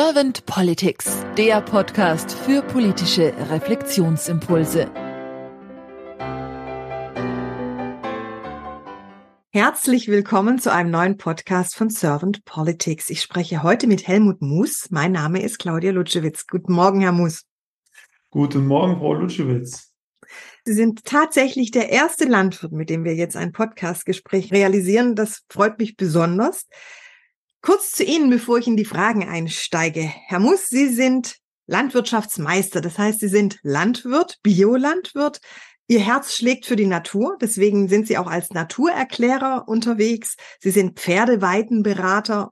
Servant Politics, der Podcast für politische Reflexionsimpulse. Herzlich willkommen zu einem neuen Podcast von Servant Politics. Ich spreche heute mit Helmut Mus. Mein Name ist Claudia Lutschewitz. Guten Morgen, Herr Mus. Guten Morgen, Frau Lutschewitz. Sie sind tatsächlich der erste Landwirt, mit dem wir jetzt ein Podcastgespräch realisieren. Das freut mich besonders. Kurz zu Ihnen, bevor ich in die Fragen einsteige. Herr Muss, Sie sind Landwirtschaftsmeister. Das heißt, Sie sind Landwirt, Biolandwirt. Ihr Herz schlägt für die Natur. Deswegen sind Sie auch als Naturerklärer unterwegs. Sie sind Pferdeweitenberater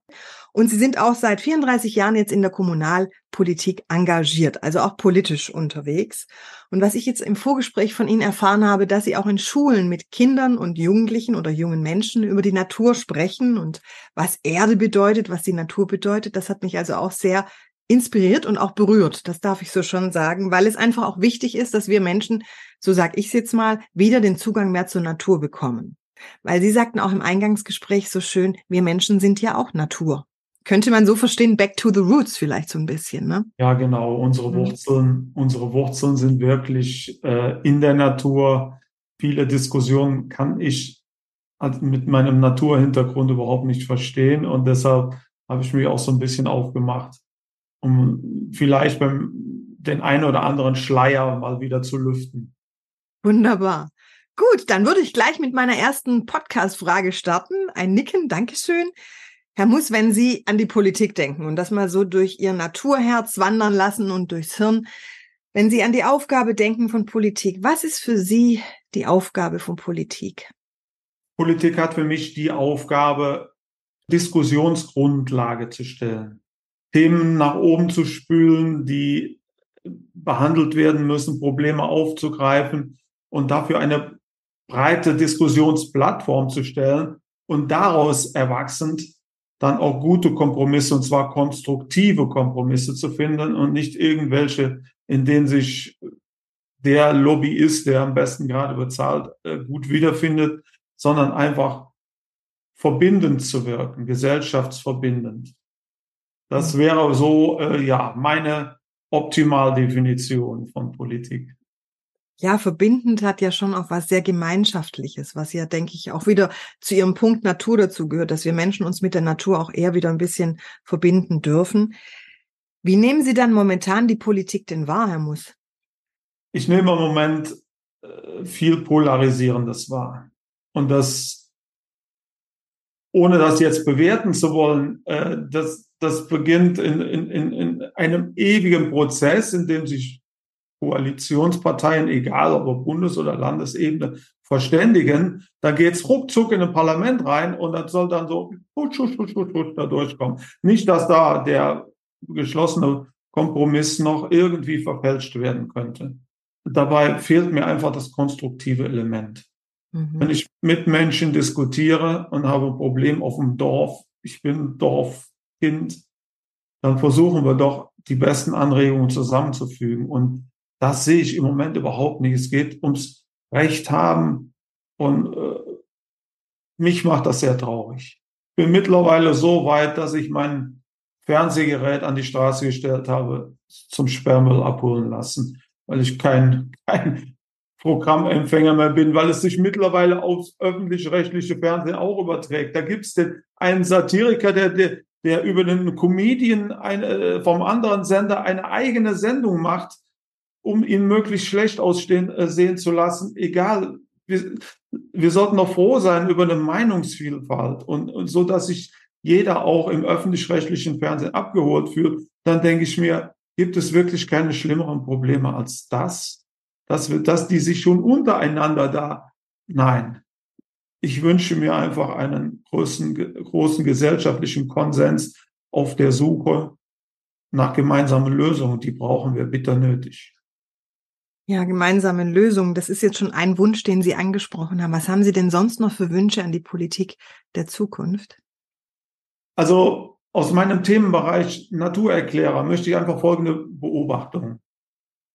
und Sie sind auch seit 34 Jahren jetzt in der Kommunalpolitik engagiert, also auch politisch unterwegs. Und was ich jetzt im Vorgespräch von Ihnen erfahren habe, dass Sie auch in Schulen mit Kindern und Jugendlichen oder jungen Menschen über die Natur sprechen und was Erde bedeutet, was die Natur bedeutet, das hat mich also auch sehr inspiriert und auch berührt. Das darf ich so schon sagen, weil es einfach auch wichtig ist, dass wir Menschen, so sage ich es jetzt mal, wieder den Zugang mehr zur Natur bekommen. Weil Sie sagten auch im Eingangsgespräch so schön, wir Menschen sind ja auch Natur. Könnte man so verstehen, back to the roots vielleicht so ein bisschen, ne? Ja, genau. Unsere mhm. Wurzeln, unsere Wurzeln sind wirklich äh, in der Natur. Viele Diskussionen kann ich mit meinem Naturhintergrund überhaupt nicht verstehen und deshalb habe ich mich auch so ein bisschen aufgemacht, um vielleicht beim den einen oder anderen Schleier mal wieder zu lüften. Wunderbar. Gut, dann würde ich gleich mit meiner ersten Podcast-Frage starten. Ein Nicken, Dankeschön. Herr Muss, wenn Sie an die Politik denken und das mal so durch Ihr Naturherz wandern lassen und durchs Hirn, wenn Sie an die Aufgabe denken von Politik, was ist für Sie die Aufgabe von Politik? Politik hat für mich die Aufgabe, Diskussionsgrundlage zu stellen, Themen nach oben zu spülen, die behandelt werden müssen, Probleme aufzugreifen und dafür eine breite Diskussionsplattform zu stellen und daraus erwachsend dann auch gute Kompromisse, und zwar konstruktive Kompromisse zu finden und nicht irgendwelche, in denen sich der Lobbyist, der am besten gerade bezahlt, äh, gut wiederfindet, sondern einfach verbindend zu wirken, gesellschaftsverbindend. Das mhm. wäre so, äh, ja, meine Optimaldefinition von Politik. Ja, verbindend hat ja schon auch was sehr Gemeinschaftliches, was ja, denke ich, auch wieder zu Ihrem Punkt Natur dazu gehört, dass wir Menschen uns mit der Natur auch eher wieder ein bisschen verbinden dürfen. Wie nehmen Sie dann momentan die Politik denn wahr, Herr Muss? Ich nehme im Moment äh, viel Polarisierendes wahr. Und das, ohne das jetzt bewerten zu wollen, äh, das, das beginnt in, in, in einem ewigen Prozess, in dem sich Koalitionsparteien, egal ob auf Bundes- oder Landesebene, verständigen, dann geht's ruckzuck in ein Parlament rein und das soll dann so husch, husch, husch, husch, da durchkommen. Nicht, dass da der geschlossene Kompromiss noch irgendwie verfälscht werden könnte. Dabei fehlt mir einfach das konstruktive Element. Mhm. Wenn ich mit Menschen diskutiere und habe ein Problem auf dem Dorf, ich bin Dorfkind, dann versuchen wir doch die besten Anregungen zusammenzufügen. Und das sehe ich im Moment überhaupt nicht. Es geht ums Recht haben und äh, mich macht das sehr traurig. Ich bin mittlerweile so weit, dass ich mein Fernsehgerät an die Straße gestellt habe, zum Sperrmüll abholen lassen, weil ich kein, kein Programmempfänger mehr bin, weil es sich mittlerweile aufs öffentlich-rechtliche Fernsehen auch überträgt. Da gibt es den einen Satiriker, der, der, der über einen Comedian eine, äh, vom anderen Sender eine eigene Sendung macht, um ihn möglichst schlecht aussehen äh, sehen zu lassen, egal. Wir, wir sollten doch froh sein über eine Meinungsvielfalt und, und so, dass sich jeder auch im öffentlich-rechtlichen Fernsehen abgeholt fühlt, dann denke ich mir, gibt es wirklich keine schlimmeren Probleme als das, dass wir, dass die sich schon untereinander da, nein. Ich wünsche mir einfach einen großen, großen gesellschaftlichen Konsens auf der Suche nach gemeinsamen Lösungen. Die brauchen wir bitter nötig. Ja, gemeinsame Lösungen. Das ist jetzt schon ein Wunsch, den Sie angesprochen haben. Was haben Sie denn sonst noch für Wünsche an die Politik der Zukunft? Also aus meinem Themenbereich Naturerklärer möchte ich einfach folgende Beobachtung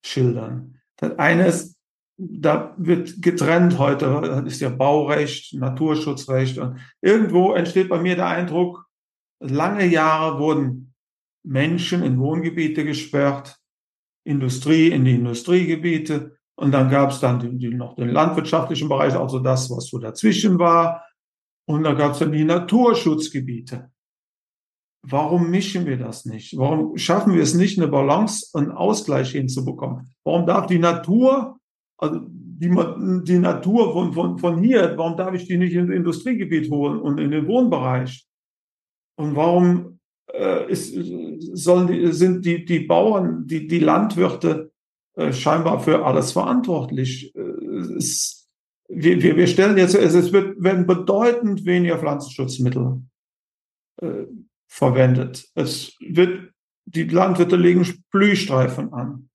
schildern. Das eine ist, da wird getrennt heute, das ist ja Baurecht, Naturschutzrecht und irgendwo entsteht bei mir der Eindruck, lange Jahre wurden Menschen in Wohngebiete gesperrt, Industrie in die Industriegebiete und dann gab es dann die, die, noch den landwirtschaftlichen Bereich, also das, was so dazwischen war. Und dann gab es dann die Naturschutzgebiete. Warum mischen wir das nicht? Warum schaffen wir es nicht, eine Balance, einen Ausgleich hinzubekommen? Warum darf die Natur, also die, die Natur von, von, von hier, warum darf ich die nicht ins Industriegebiet holen und in den Wohnbereich? Und warum ist, sollen sind die, die Bauern, die, die Landwirte äh, scheinbar für alles verantwortlich? Äh, es, wir, wir, wir stellen jetzt, es wird, werden bedeutend weniger Pflanzenschutzmittel äh, verwendet. Es wird, die Landwirte legen Blühstreifen an,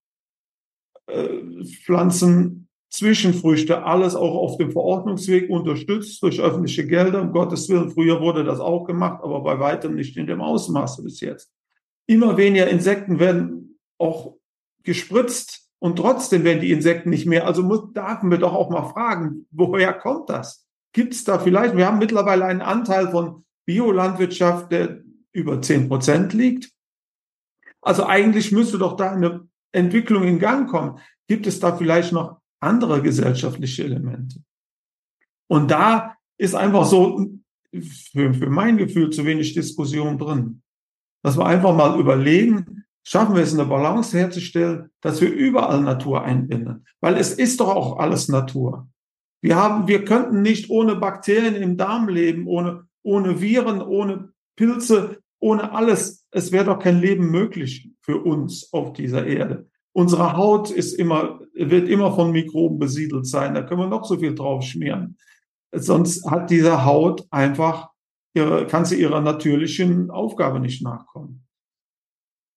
äh, pflanzen Zwischenfrüchte, alles auch auf dem Verordnungsweg unterstützt durch öffentliche Gelder. Um Gottes Willen, früher wurde das auch gemacht, aber bei weitem nicht in dem Ausmaße bis jetzt. Immer weniger Insekten werden auch gespritzt und trotzdem werden die Insekten nicht mehr. Also muss, darf wir doch auch mal fragen, woher kommt das? Gibt es da vielleicht, wir haben mittlerweile einen Anteil von Biolandwirtschaft, der über zehn Prozent liegt. Also eigentlich müsste doch da eine Entwicklung in Gang kommen. Gibt es da vielleicht noch andere gesellschaftliche Elemente? Und da ist einfach so für, für mein Gefühl zu wenig Diskussion drin. Dass wir einfach mal überlegen, schaffen wir es eine Balance herzustellen, dass wir überall Natur einbinden. Weil es ist doch auch alles Natur. Wir haben, wir könnten nicht ohne Bakterien im Darm leben, ohne, ohne Viren, ohne Pilze, ohne alles, es wäre doch kein Leben möglich für uns auf dieser Erde. Unsere Haut ist immer, wird immer von Mikroben besiedelt sein. Da können wir noch so viel drauf schmieren. Sonst hat diese Haut einfach ihre, kann sie ihrer natürlichen Aufgabe nicht nachkommen.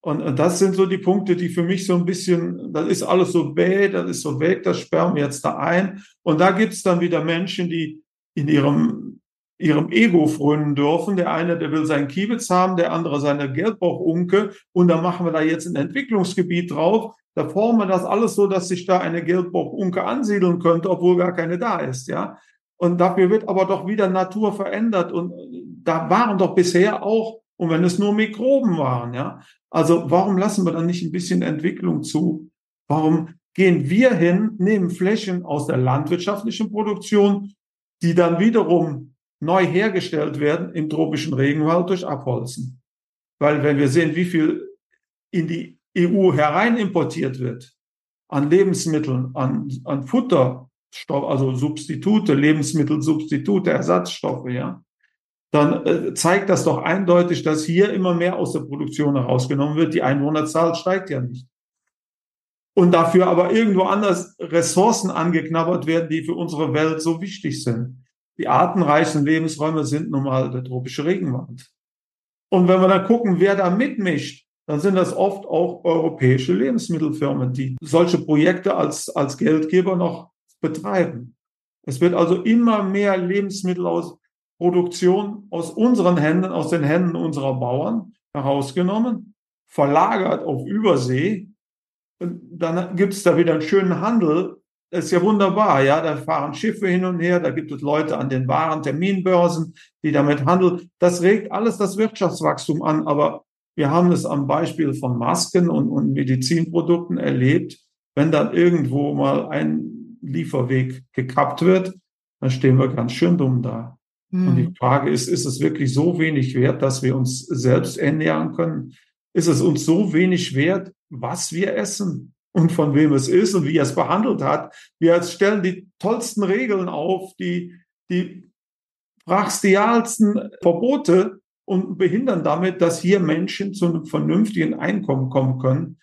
Und das sind so die Punkte, die für mich so ein bisschen, das ist alles so bäh, das ist so weg, das sperren wir jetzt da ein. Und da gibt es dann wieder Menschen, die in ihrem ihrem Ego frönen dürfen. Der eine, der will seinen Kiebitz haben, der andere seine Geldbauchunke. Und dann machen wir da jetzt ein Entwicklungsgebiet drauf. Da formen wir das alles so, dass sich da eine Geldbauchunke ansiedeln könnte, obwohl gar keine da ist, ja. Und dafür wird aber doch wieder Natur verändert. Und da waren doch bisher auch, und wenn es nur Mikroben waren, ja. Also warum lassen wir dann nicht ein bisschen Entwicklung zu? Warum gehen wir hin, nehmen Flächen aus der landwirtschaftlichen Produktion, die dann wiederum neu hergestellt werden im tropischen Regenwald durch Abholzen. Weil wenn wir sehen, wie viel in die EU herein importiert wird, an Lebensmitteln, an, an Futterstoff, also Substitute, Lebensmittelsubstitute, Ersatzstoffe, ja, dann äh, zeigt das doch eindeutig, dass hier immer mehr aus der Produktion herausgenommen wird. Die Einwohnerzahl steigt ja nicht. Und dafür aber irgendwo anders Ressourcen angeknabbert werden, die für unsere Welt so wichtig sind die artenreichen Lebensräume sind nun mal der tropische Regenwald. Und wenn wir dann gucken, wer da mitmischt, dann sind das oft auch europäische Lebensmittelfirmen, die solche Projekte als, als Geldgeber noch betreiben. Es wird also immer mehr Lebensmittel aus Produktion aus unseren Händen, aus den Händen unserer Bauern herausgenommen, verlagert auf Übersee. Und dann gibt es da wieder einen schönen Handel das ist ja wunderbar, ja, da fahren Schiffe hin und her, da gibt es Leute an den wahren Terminbörsen, die damit handeln. Das regt alles das Wirtschaftswachstum an, aber wir haben es am Beispiel von Masken und, und Medizinprodukten erlebt. Wenn dann irgendwo mal ein Lieferweg gekappt wird, dann stehen wir ganz schön dumm da. Mhm. Und die hm. Frage ist, ist es wirklich so wenig wert, dass wir uns selbst ernähren können? Ist es uns so wenig wert, was wir essen? Und von wem es ist und wie er es behandelt hat. Wir stellen die tollsten Regeln auf, die, die brachialsten Verbote und behindern damit, dass hier Menschen zu einem vernünftigen Einkommen kommen können,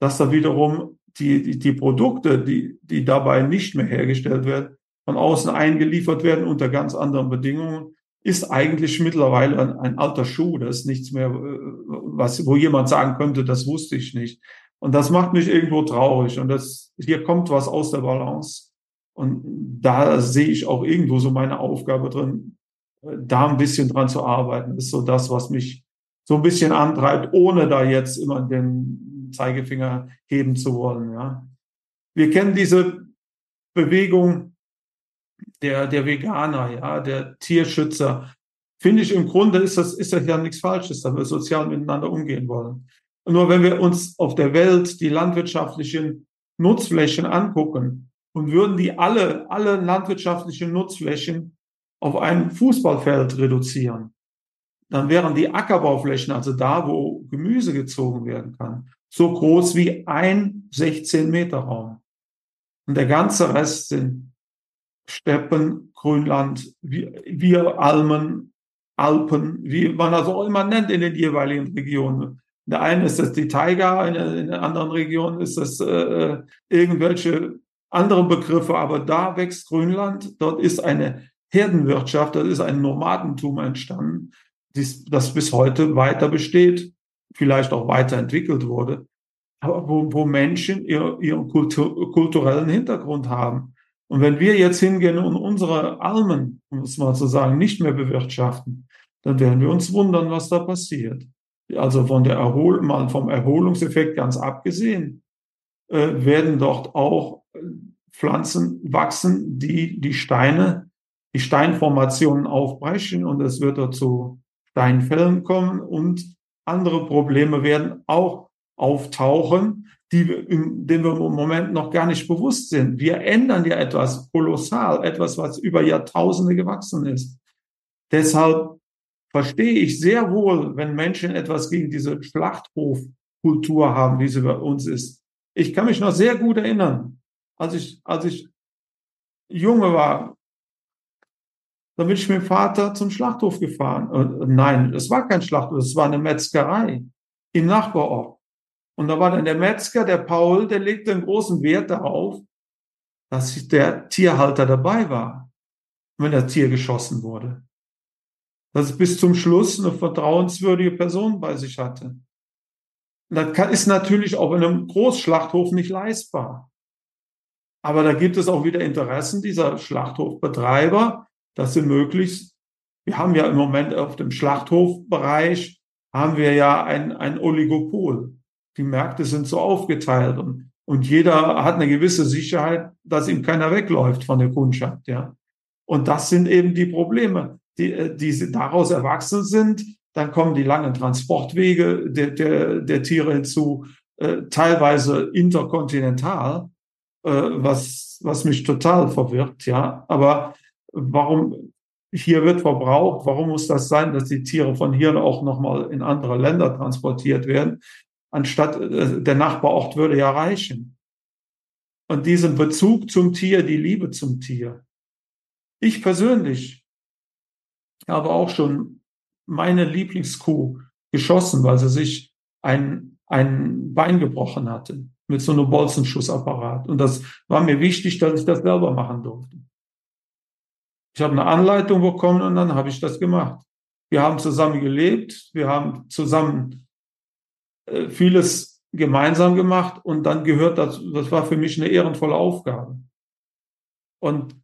dass da wiederum die, die, die Produkte, die, die dabei nicht mehr hergestellt werden, von außen eingeliefert werden unter ganz anderen Bedingungen, ist eigentlich mittlerweile ein, ein alter Schuh. Das ist nichts mehr, äh, was, wo jemand sagen könnte, das wusste ich nicht. Und das macht mich irgendwo traurig. Und das, hier kommt was aus der Balance. Und da sehe ich auch irgendwo so meine Aufgabe drin, da ein bisschen dran zu arbeiten. Ist so das, was mich so ein bisschen antreibt, ohne da jetzt immer den Zeigefinger heben zu wollen. Ja. Wir kennen diese Bewegung der, der Veganer, ja, der Tierschützer. finde ich im Grunde ist das, ist das ja nichts Falsches, da wir sozial miteinander umgehen wollen. Nur wenn wir uns auf der Welt die landwirtschaftlichen Nutzflächen angucken und würden die alle, alle landwirtschaftlichen Nutzflächen auf ein Fußballfeld reduzieren, dann wären die Ackerbauflächen, also da, wo Gemüse gezogen werden kann, so groß wie ein 16 Meter Raum. Und der ganze Rest sind Steppen, Grünland, wir Almen, Alpen, wie man das auch immer nennt in den jeweiligen Regionen. In der einen ist das die Taiga, in, in der anderen Region ist das äh, äh, irgendwelche andere Begriffe, aber da wächst Grünland, dort ist eine Herdenwirtschaft, das ist ein Nomadentum entstanden, dies, das bis heute weiter besteht, vielleicht auch weiterentwickelt wurde, aber wo, wo Menschen ihr, ihren Kultur, kulturellen Hintergrund haben. Und wenn wir jetzt hingehen und unsere Almen, um es mal zu sagen, nicht mehr bewirtschaften, dann werden wir uns wundern, was da passiert. Also von der Erhol mal vom Erholungseffekt ganz abgesehen, äh, werden dort auch äh, Pflanzen wachsen, die die Steine, die Steinformationen aufbrechen und es wird dazu Steinfällen kommen und andere Probleme werden auch auftauchen, die denen wir im Moment noch gar nicht bewusst sind. Wir ändern ja etwas kolossal, etwas, was über Jahrtausende gewachsen ist. Deshalb verstehe ich sehr wohl, wenn Menschen etwas gegen diese Schlachthofkultur haben, wie sie bei uns ist. Ich kann mich noch sehr gut erinnern, als ich, als ich Junge war, da bin ich mit dem Vater zum Schlachthof gefahren. Und nein, es war kein Schlachthof, es war eine Metzgerei im Nachbarort. Und da war dann der Metzger, der Paul, der legte einen großen Wert darauf, dass der Tierhalter dabei war, wenn das Tier geschossen wurde. Dass es bis zum Schluss eine vertrauenswürdige Person bei sich hatte. Das ist natürlich auch in einem Großschlachthof nicht leistbar. Aber da gibt es auch wieder Interessen dieser Schlachthofbetreiber, dass sie möglichst, wir haben ja im Moment auf dem Schlachthofbereich, haben wir ja ein, ein Oligopol. Die Märkte sind so aufgeteilt und, und jeder hat eine gewisse Sicherheit, dass ihm keiner wegläuft von der Kundschaft, ja. Und das sind eben die Probleme, die, äh, die daraus erwachsen sind. Dann kommen die langen Transportwege der, der, der Tiere hinzu, äh, teilweise interkontinental, äh, was, was mich total verwirrt, ja. Aber warum hier wird verbraucht, warum muss das sein, dass die Tiere von hier auch nochmal in andere Länder transportiert werden, anstatt äh, der Nachbarort würde ja reichen. Und diesen Bezug zum Tier, die Liebe zum Tier. Ich persönlich habe auch schon meine Lieblingskuh geschossen, weil sie sich ein, ein Bein gebrochen hatte mit so einem Bolzenschussapparat. Und das war mir wichtig, dass ich das selber machen durfte. Ich habe eine Anleitung bekommen und dann habe ich das gemacht. Wir haben zusammen gelebt, wir haben zusammen äh, vieles gemeinsam gemacht und dann gehört das, das war für mich eine ehrenvolle Aufgabe. Und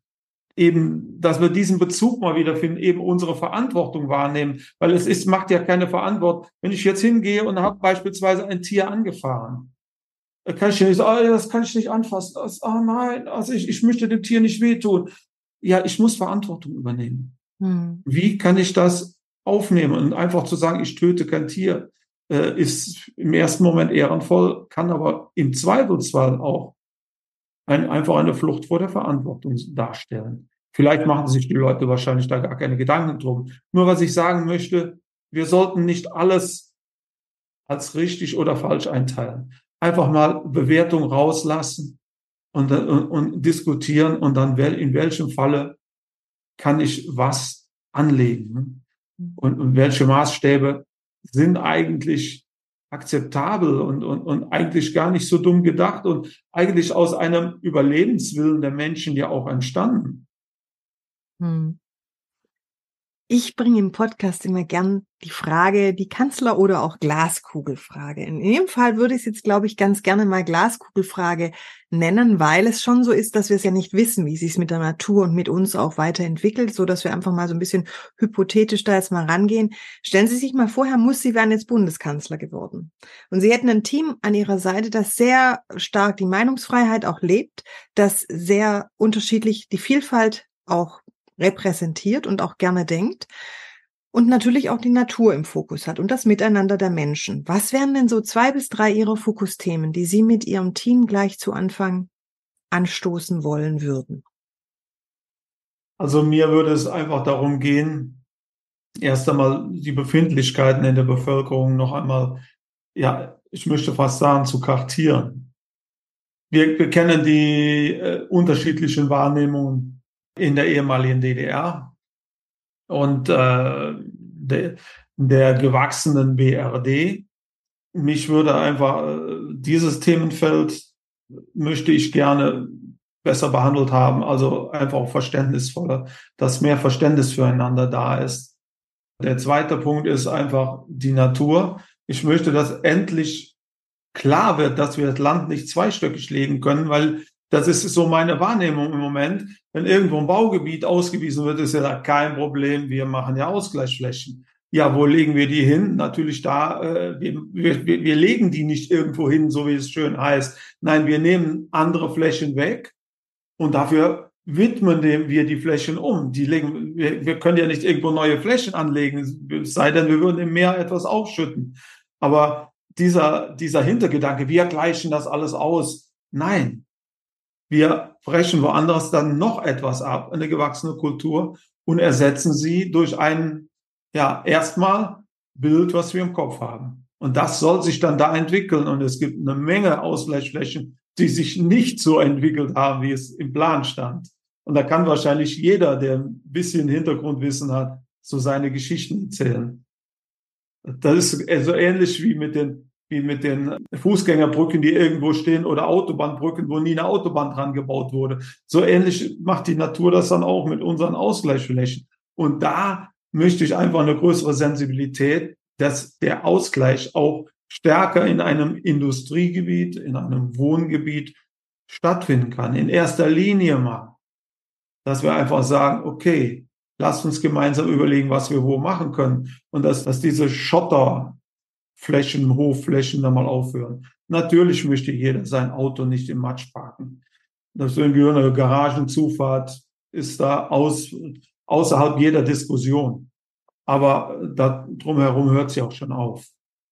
eben, dass wir diesen Bezug mal wieder finden, eben unsere Verantwortung wahrnehmen, weil es ist, macht ja keine Verantwortung. Wenn ich jetzt hingehe und habe beispielsweise ein Tier angefahren, kann ich nicht sagen, oh, das kann ich nicht anfassen. Das, oh nein, also ich, ich möchte dem Tier nicht wehtun ja, ich muss Verantwortung übernehmen. Hm. Wie kann ich das aufnehmen? Und einfach zu sagen, ich töte kein Tier, äh, ist im ersten Moment ehrenvoll, kann aber im Zweifelsfall auch ein, einfach eine Flucht vor der Verantwortung darstellen. Vielleicht machen sich die Leute wahrscheinlich da gar keine Gedanken drum. Nur was ich sagen möchte, wir sollten nicht alles als richtig oder falsch einteilen. Einfach mal Bewertung rauslassen und, und, und diskutieren und dann in welchem Falle kann ich was anlegen ne? und, und welche Maßstäbe sind eigentlich akzeptabel und, und, und eigentlich gar nicht so dumm gedacht und eigentlich aus einem Überlebenswillen der Menschen ja auch entstanden. Hm. Ich bringe im Podcast immer gern die Frage, die Kanzler- oder auch Glaskugelfrage. In dem Fall würde ich es jetzt, glaube ich, ganz gerne mal Glaskugelfrage nennen, weil es schon so ist, dass wir es ja nicht wissen, wie es sich mit der Natur und mit uns auch weiterentwickelt, so dass wir einfach mal so ein bisschen hypothetisch da jetzt mal rangehen. Stellen Sie sich mal vor, Herr Muss, Sie wären jetzt Bundeskanzler geworden. Und Sie hätten ein Team an Ihrer Seite, das sehr stark die Meinungsfreiheit auch lebt, das sehr unterschiedlich die Vielfalt auch repräsentiert und auch gerne denkt. und natürlich auch die Natur im Fokus hat und das Miteinander der Menschen. Was wären denn so zwei bis drei Ihrer Fokusthemen, die Sie mit Ihrem Team gleich zu Anfang anstoßen wollen würden? Also mir würde es einfach darum gehen, erst einmal die Befindlichkeiten in der Bevölkerung noch einmal, ja, ich möchte fast sagen, zu kartieren. Wir, wir kennen die äh, unterschiedlichen Wahrnehmungen in der ehemaligen DDR und äh, de, der gewachsenen BRD. Mich würde einfach äh, dieses Themenfeld möchte ich gerne besser behandelt haben, also einfach auch verständnisvoller, dass mehr Verständnis füreinander da ist. Der zweite Punkt ist einfach die Natur. Ich möchte, dass endlich klar wird, dass wir das Land nicht zweistöckig legen können, weil das ist so meine Wahrnehmung im Moment. Wenn irgendwo ein Baugebiet ausgewiesen wird, ist ja kein Problem. Wir machen ja Ausgleichsflächen. Ja, wo legen wir die hin? Natürlich da, äh, wir, wir, wir legen die nicht irgendwo hin, so wie es schön heißt. Nein, wir nehmen andere Flächen weg und dafür widmen wir die Flächen um. Die legen, wir, wir können ja nicht irgendwo neue Flächen anlegen, sei denn, wir würden im Meer etwas aufschütten. Aber dieser, dieser Hintergedanke, wir gleichen das alles aus. Nein, wir brechen woanders dann noch etwas ab, eine gewachsene Kultur, und ersetzen sie durch ein, ja, erstmal Bild, was wir im Kopf haben. Und das soll sich dann da entwickeln. Und es gibt eine Menge Ausgleichsflächen, die sich nicht so entwickelt haben, wie es im Plan stand. Und da kann wahrscheinlich jeder, der ein bisschen Hintergrundwissen hat, so seine Geschichten erzählen. Das ist so ähnlich wie mit den wie mit den Fußgängerbrücken, die irgendwo stehen oder Autobahnbrücken, wo nie eine Autobahn dran gebaut wurde. So ähnlich macht die Natur das dann auch mit unseren Ausgleichsflächen. Und da möchte ich einfach eine größere Sensibilität, dass der Ausgleich auch stärker in einem Industriegebiet, in einem Wohngebiet stattfinden kann. In erster Linie mal, dass wir einfach sagen, okay, lasst uns gemeinsam überlegen, was wir wo machen können. Und dass, dass diese Schotter, Flächen, Hofflächen da mal aufhören. Natürlich möchte jeder sein Auto nicht im Matsch parken. Das ist irgendwie eine Garagenzufahrt ist da aus, außerhalb jeder Diskussion. Aber da drumherum hört sie auch schon auf.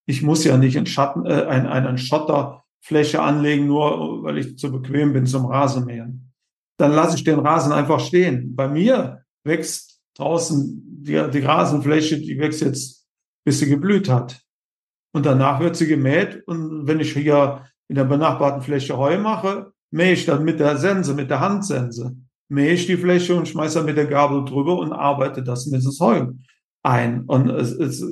Ich muss ja nicht einen Schatten, äh, ein, eine Schotterfläche anlegen, nur weil ich zu bequem bin zum Rasenmähen. Dann lasse ich den Rasen einfach stehen. Bei mir wächst draußen die, die Rasenfläche, die wächst jetzt, bis sie geblüht hat. Und danach wird sie gemäht. Und wenn ich hier in der benachbarten Fläche Heu mache, mähe ich dann mit der Sense, mit der Handsense, mähe ich die Fläche und schmeiße dann mit der Gabel drüber und arbeite das in dieses Heu ein. Und es, es,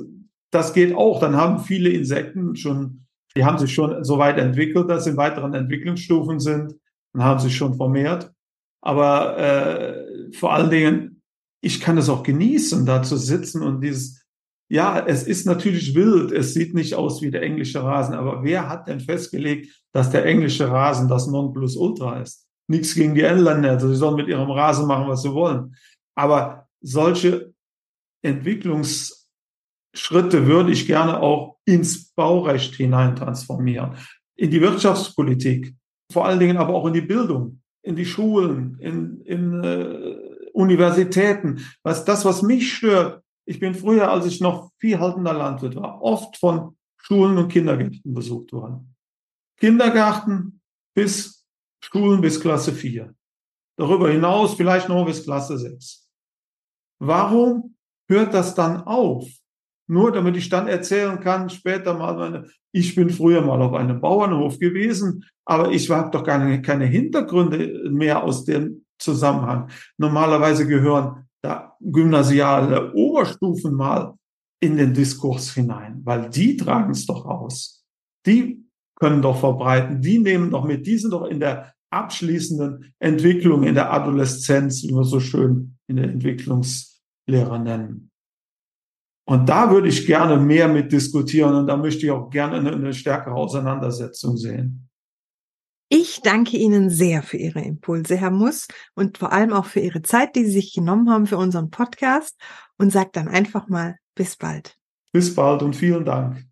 das geht auch. Dann haben viele Insekten schon, die haben sich schon so weit entwickelt, dass sie in weiteren Entwicklungsstufen sind und haben sich schon vermehrt. Aber äh, vor allen Dingen, ich kann es auch genießen, da zu sitzen und dieses ja, es ist natürlich wild. Es sieht nicht aus wie der englische Rasen. Aber wer hat denn festgelegt, dass der englische Rasen das Nonplusultra ist? Nichts gegen die Engländer. Also sie sollen mit ihrem Rasen machen, was sie wollen. Aber solche Entwicklungsschritte würde ich gerne auch ins Baurecht hinein transformieren. In die Wirtschaftspolitik. Vor allen Dingen aber auch in die Bildung, in die Schulen, in, in äh, Universitäten. Was das, was mich stört, ich bin früher, als ich noch viehhaltender Landwirt war, oft von Schulen und Kindergärten besucht worden. Kindergarten bis Schulen bis Klasse 4. Darüber hinaus vielleicht noch bis Klasse 6. Warum hört das dann auf? Nur damit ich dann erzählen kann, später mal meine, ich bin früher mal auf einem Bauernhof gewesen, aber ich habe doch keine, keine Hintergründe mehr aus dem Zusammenhang. Normalerweise gehören gymnasiale Oberstufen mal in den Diskurs hinein, weil die tragen es doch aus. Die können doch verbreiten, die nehmen doch mit, die sind doch in der abschließenden Entwicklung, in der Adoleszenz, wie wir so schön in der Entwicklungslehre nennen. Und da würde ich gerne mehr mit diskutieren und da möchte ich auch gerne eine, eine stärkere Auseinandersetzung sehen. Ich danke Ihnen sehr für Ihre Impulse, Herr Muss, und vor allem auch für Ihre Zeit, die Sie sich genommen haben für unseren Podcast und sage dann einfach mal bis bald. Bis bald und vielen Dank.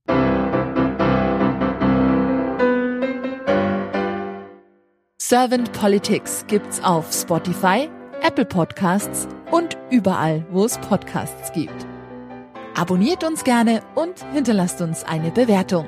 Servant Politics gibt's auf Spotify, Apple Podcasts und überall, wo es Podcasts gibt. Abonniert uns gerne und hinterlasst uns eine Bewertung.